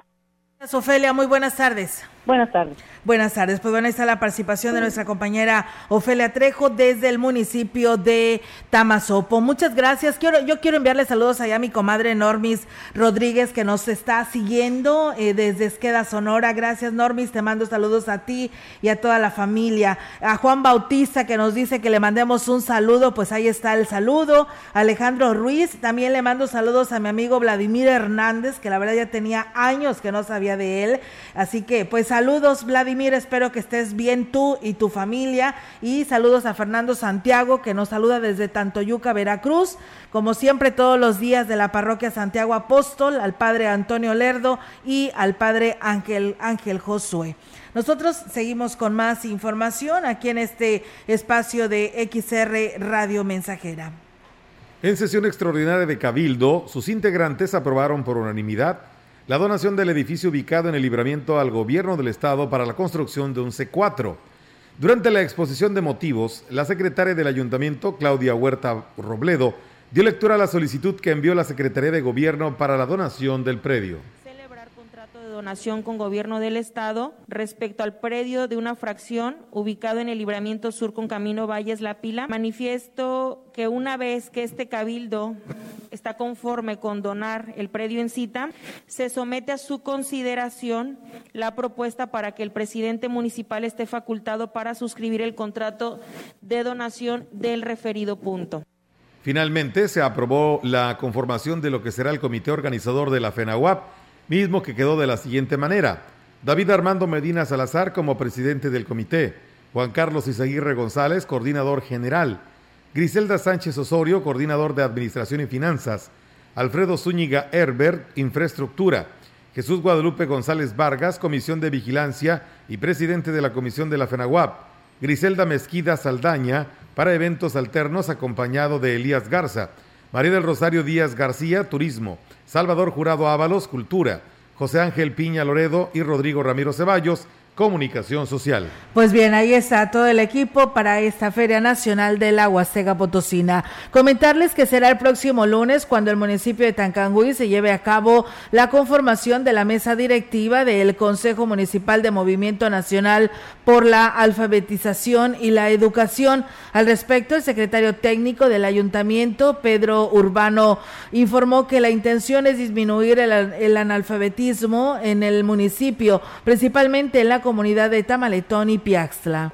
Speaker 2: Ofelia, muy buenas tardes.
Speaker 19: Buenas tardes.
Speaker 2: Buenas tardes. Pues bueno, ahí está la participación de nuestra compañera Ofelia Trejo desde el municipio de Tamazopo. Muchas gracias. Quiero, yo quiero enviarle saludos allá a mi comadre Normis Rodríguez que nos está siguiendo eh, desde Esqueda, Sonora. Gracias, Normis. Te mando saludos a ti y a toda la familia. A Juan Bautista que nos dice que le mandemos un saludo. Pues ahí está el saludo. Alejandro Ruiz. También le mando saludos a mi amigo Vladimir Hernández, que la verdad ya tenía años que no sabía de él. Así que, pues, Saludos, Vladimir, espero que estés bien tú y tu familia. Y saludos a Fernando Santiago, que nos saluda desde Tantoyuca, Veracruz. Como siempre, todos los días de la parroquia Santiago Apóstol, al padre Antonio Lerdo y al padre Ángel, Ángel Josué. Nosotros seguimos con más información aquí en este espacio de XR Radio Mensajera.
Speaker 3: En sesión extraordinaria de Cabildo, sus integrantes aprobaron por unanimidad la donación del edificio ubicado en el libramiento al gobierno del estado para la construcción de un C4. Durante la exposición de motivos, la secretaria del ayuntamiento, Claudia Huerta Robledo, dio lectura a la solicitud que envió la Secretaría de Gobierno para la donación del predio
Speaker 20: donación con gobierno del estado respecto al predio de una fracción ubicado en el libramiento sur con camino Valles La Pila. Manifiesto que una vez que este cabildo está conforme con donar el predio en cita, se somete a su consideración la propuesta para que el presidente municipal esté facultado para suscribir el contrato de donación del referido punto.
Speaker 3: Finalmente se aprobó la conformación de lo que será el comité organizador de la FENAWAP mismo que quedó de la siguiente manera. David Armando Medina Salazar como presidente del comité, Juan Carlos Izaguirre González, coordinador general, Griselda Sánchez Osorio, coordinador de Administración y Finanzas, Alfredo Zúñiga Herbert, Infraestructura, Jesús Guadalupe González Vargas, Comisión de Vigilancia y presidente de la Comisión de la FENAWAP, Griselda Mezquida Saldaña, para eventos alternos acompañado de Elías Garza, María del Rosario Díaz García, Turismo, Salvador Jurado Ábalos, Cultura, José Ángel Piña Loredo y Rodrigo Ramiro Ceballos, Comunicación Social.
Speaker 2: Pues bien, ahí está todo el equipo para esta Feria Nacional de la Huasteca Potosina. Comentarles que será el próximo lunes cuando el municipio de Tancangüí se lleve a cabo la conformación de la mesa directiva del Consejo Municipal de Movimiento Nacional por la Alfabetización y la Educación. Al respecto, el secretario técnico del ayuntamiento, Pedro Urbano, informó que la intención es disminuir el, el analfabetismo en el municipio, principalmente en la comunidad de Tamaletón y Piaxtla.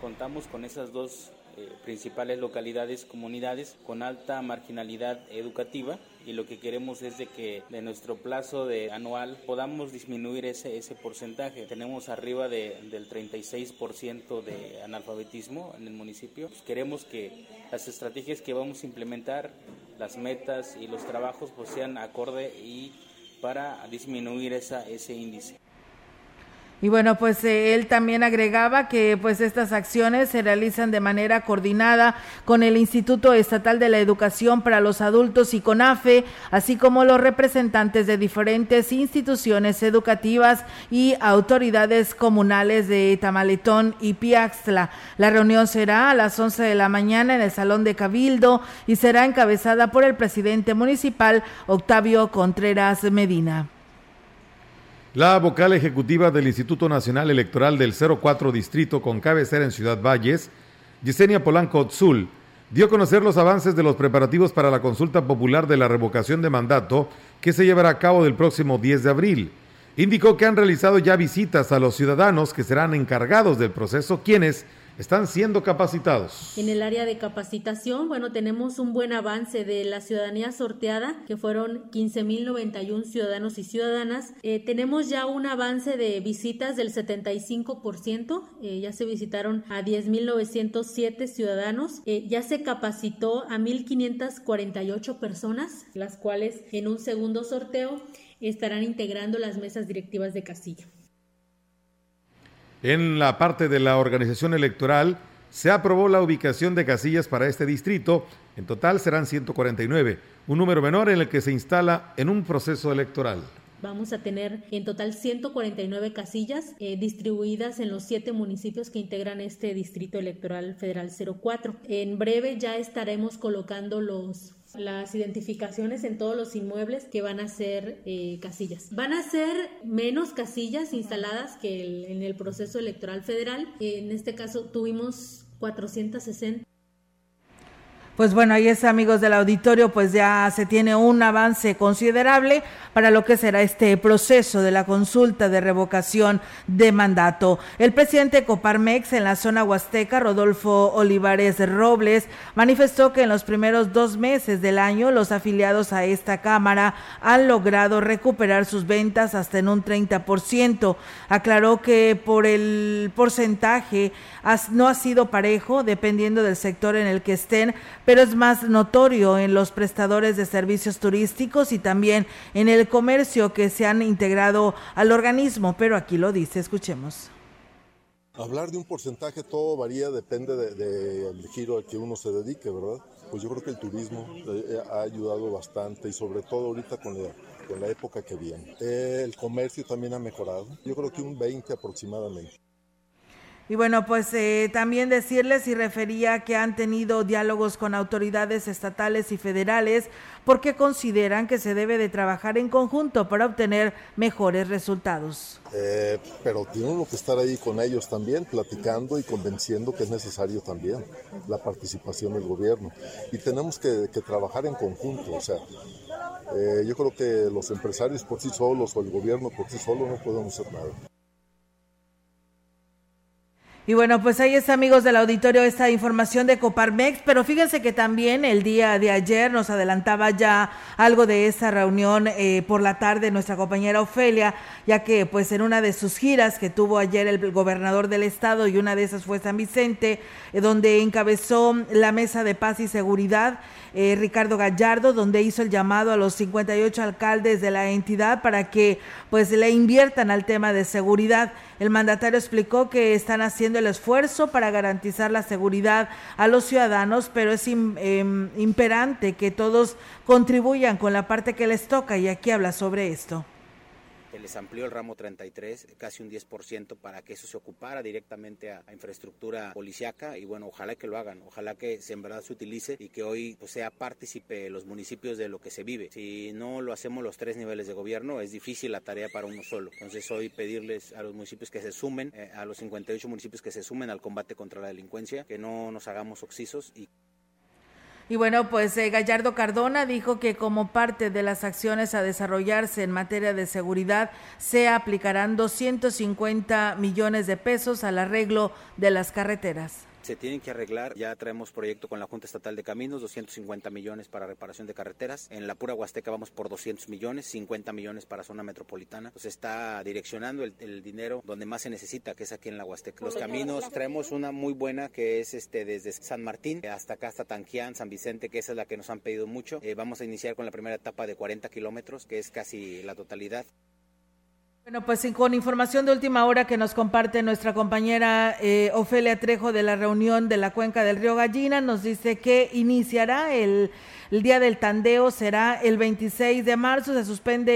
Speaker 21: Contamos con esas dos eh, principales localidades, comunidades con alta marginalidad educativa y lo que queremos es de que de nuestro plazo de anual podamos disminuir ese, ese porcentaje. Tenemos arriba de, del 36% de analfabetismo en el municipio. queremos que las estrategias que vamos a implementar las metas y los trabajos pues sean acorde y para disminuir esa, ese índice.
Speaker 2: Y bueno, pues eh, él también agregaba que pues estas acciones se realizan de manera coordinada con el Instituto Estatal de la Educación para los Adultos y con AFE, así como los representantes de diferentes instituciones educativas y autoridades comunales de Tamaletón y Piaxtla. La reunión será a las 11 de la mañana en el Salón de Cabildo y será encabezada por el presidente municipal Octavio Contreras Medina.
Speaker 3: La vocal ejecutiva del Instituto Nacional Electoral del 04 Distrito con cabecera en Ciudad Valles, Yesenia Polanco Otzul, dio a conocer los avances de los preparativos para la consulta popular de la revocación de mandato que se llevará a cabo del próximo 10 de abril. Indicó que han realizado ya visitas a los ciudadanos que serán encargados del proceso, quienes están siendo capacitados.
Speaker 22: En el área de capacitación, bueno, tenemos un buen avance de la ciudadanía sorteada, que fueron 15.091 ciudadanos y ciudadanas. Eh, tenemos ya un avance de visitas del 75%, eh, ya se visitaron a 10.907 ciudadanos, eh, ya se capacitó a 1.548 personas, las cuales en un segundo sorteo estarán integrando las mesas directivas de casilla.
Speaker 3: En la parte de la organización electoral se aprobó la ubicación de casillas para este distrito. En total serán 149, un número menor en el que se instala en un proceso electoral.
Speaker 22: Vamos a tener en total 149 casillas eh, distribuidas en los siete municipios que integran este Distrito Electoral Federal 04. En breve ya estaremos colocando los las identificaciones en todos los inmuebles que van a ser eh, casillas. Van a ser menos casillas instaladas que en el proceso electoral federal. En este caso tuvimos 460
Speaker 2: pues bueno, ahí es amigos del auditorio, pues ya se tiene un avance considerable para lo que será este proceso de la consulta de revocación de mandato. El presidente Coparmex en la zona huasteca, Rodolfo Olivares Robles, manifestó que en los primeros dos meses del año los afiliados a esta Cámara han logrado recuperar sus ventas hasta en un 30%. Aclaró que por el porcentaje no ha sido parejo, dependiendo del sector en el que estén, pero es más notorio en los prestadores de servicios turísticos y también en el comercio que se han integrado al organismo, pero aquí lo dice, escuchemos.
Speaker 23: Hablar de un porcentaje todo varía, depende del giro al que uno se dedique, ¿verdad? Pues yo creo que el turismo eh, ha ayudado bastante y sobre todo ahorita con la, con la época que viene. el comercio también ha mejorado, yo creo que un 20 aproximadamente.
Speaker 2: Y bueno, pues eh, también decirles y refería que han tenido diálogos con autoridades estatales y federales porque consideran que se debe de trabajar en conjunto para obtener mejores resultados.
Speaker 23: Eh, pero tienen que estar ahí con ellos también, platicando y convenciendo que es necesario también la participación del gobierno. Y tenemos que, trabajar en conjunto, o sea, eh, yo creo que los empresarios por sí solos o el gobierno por sí solo no podemos hacer nada.
Speaker 2: Y bueno, pues ahí está, amigos del auditorio, esta información de Coparmex, pero fíjense que también el día de ayer nos adelantaba ya algo de esa reunión eh, por la tarde nuestra compañera Ofelia, ya que pues en una de sus giras que tuvo ayer el gobernador del estado y una de esas fue San Vicente, eh, donde encabezó la mesa de paz y seguridad, eh, Ricardo Gallardo, donde hizo el llamado a los 58 alcaldes de la entidad para que pues le inviertan al tema de seguridad. El mandatario explicó que están haciendo el esfuerzo para garantizar la seguridad a los ciudadanos, pero es em, imperante que todos contribuyan con la parte que les toca y aquí habla sobre esto
Speaker 24: les amplió el ramo 33, casi un 10%, para que eso se ocupara directamente a, infraestructura policiaca y bueno, ojalá que lo hagan, ojalá que en verdad se utilice y que hoy pues, sea partícipe los municipios de lo que se vive. Si no lo hacemos los tres niveles de gobierno, es difícil la tarea para uno solo. Entonces hoy pedirles a los municipios que se sumen, eh, a los 58 municipios que se sumen al combate contra la delincuencia, que no nos hagamos oxisos y
Speaker 2: y bueno, pues eh, Gallardo Cardona dijo que como parte de las acciones a desarrollarse en materia de seguridad se aplicarán 250 millones de pesos al arreglo de las carreteras
Speaker 24: se tienen que arreglar. Ya traemos proyecto con la Junta Estatal de Caminos, 250 millones para reparación de carreteras. En la pura Huasteca vamos por 200 millones, 50 millones para zona metropolitana. Se está direccionando el, el dinero donde más se necesita, que es aquí en la Huasteca. Los caminos, traemos una muy buena que es este desde San Martín hasta acá, hasta Tanquián, San Vicente, que esa es la que nos han pedido mucho. Eh, vamos a iniciar con la primera etapa de 40 kilómetros, que es casi la totalidad.
Speaker 2: Bueno, pues con información de última hora que nos comparte nuestra compañera eh, Ofelia Trejo de la reunión de la cuenca del río Gallina, nos dice que iniciará el día del tandeo será el 26 de marzo, se suspende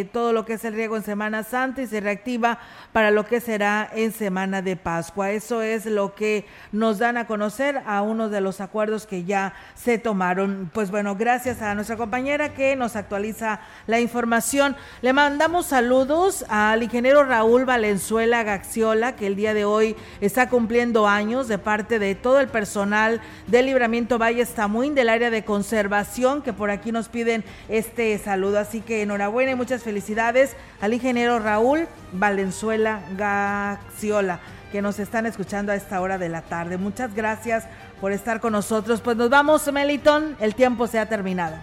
Speaker 2: eh, todo lo que es el riego en Semana Santa y se reactiva para lo que será en Semana de Pascua. Eso es lo que nos dan a conocer a uno de los acuerdos que ya se tomaron. Pues bueno, gracias a nuestra compañera que nos actualiza la información. Le mandamos saludos al ingeniero Raúl Valenzuela Gaxiola, que el día de hoy está cumpliendo años de parte de todo el personal del Libramiento Valle Tamuín del área de conservación que por aquí nos piden este saludo. Así que enhorabuena y muchas felicidades al ingeniero Raúl Valenzuela Gaxiola que nos están escuchando a esta hora de la tarde. Muchas gracias por estar con nosotros. Pues nos vamos, Meliton, el tiempo se ha terminado.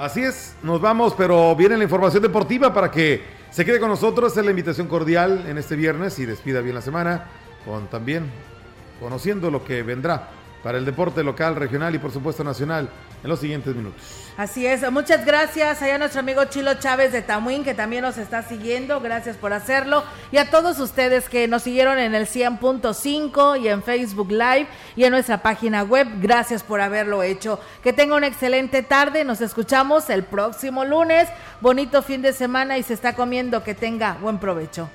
Speaker 3: Así es, nos vamos, pero viene la información deportiva para que se quede con nosotros. Es la invitación cordial en este viernes y despida bien la semana con también conociendo lo que vendrá para el deporte local, regional y por supuesto nacional en los siguientes minutos.
Speaker 2: Así es, muchas gracias allá a nuestro amigo Chilo Chávez de Tamuín que también nos está siguiendo, gracias por hacerlo y a todos ustedes que nos siguieron en el 100.5 y en Facebook Live y en nuestra página web, gracias por haberlo hecho. Que tenga una excelente tarde, nos escuchamos el próximo lunes, bonito fin de semana y se está comiendo, que tenga buen provecho.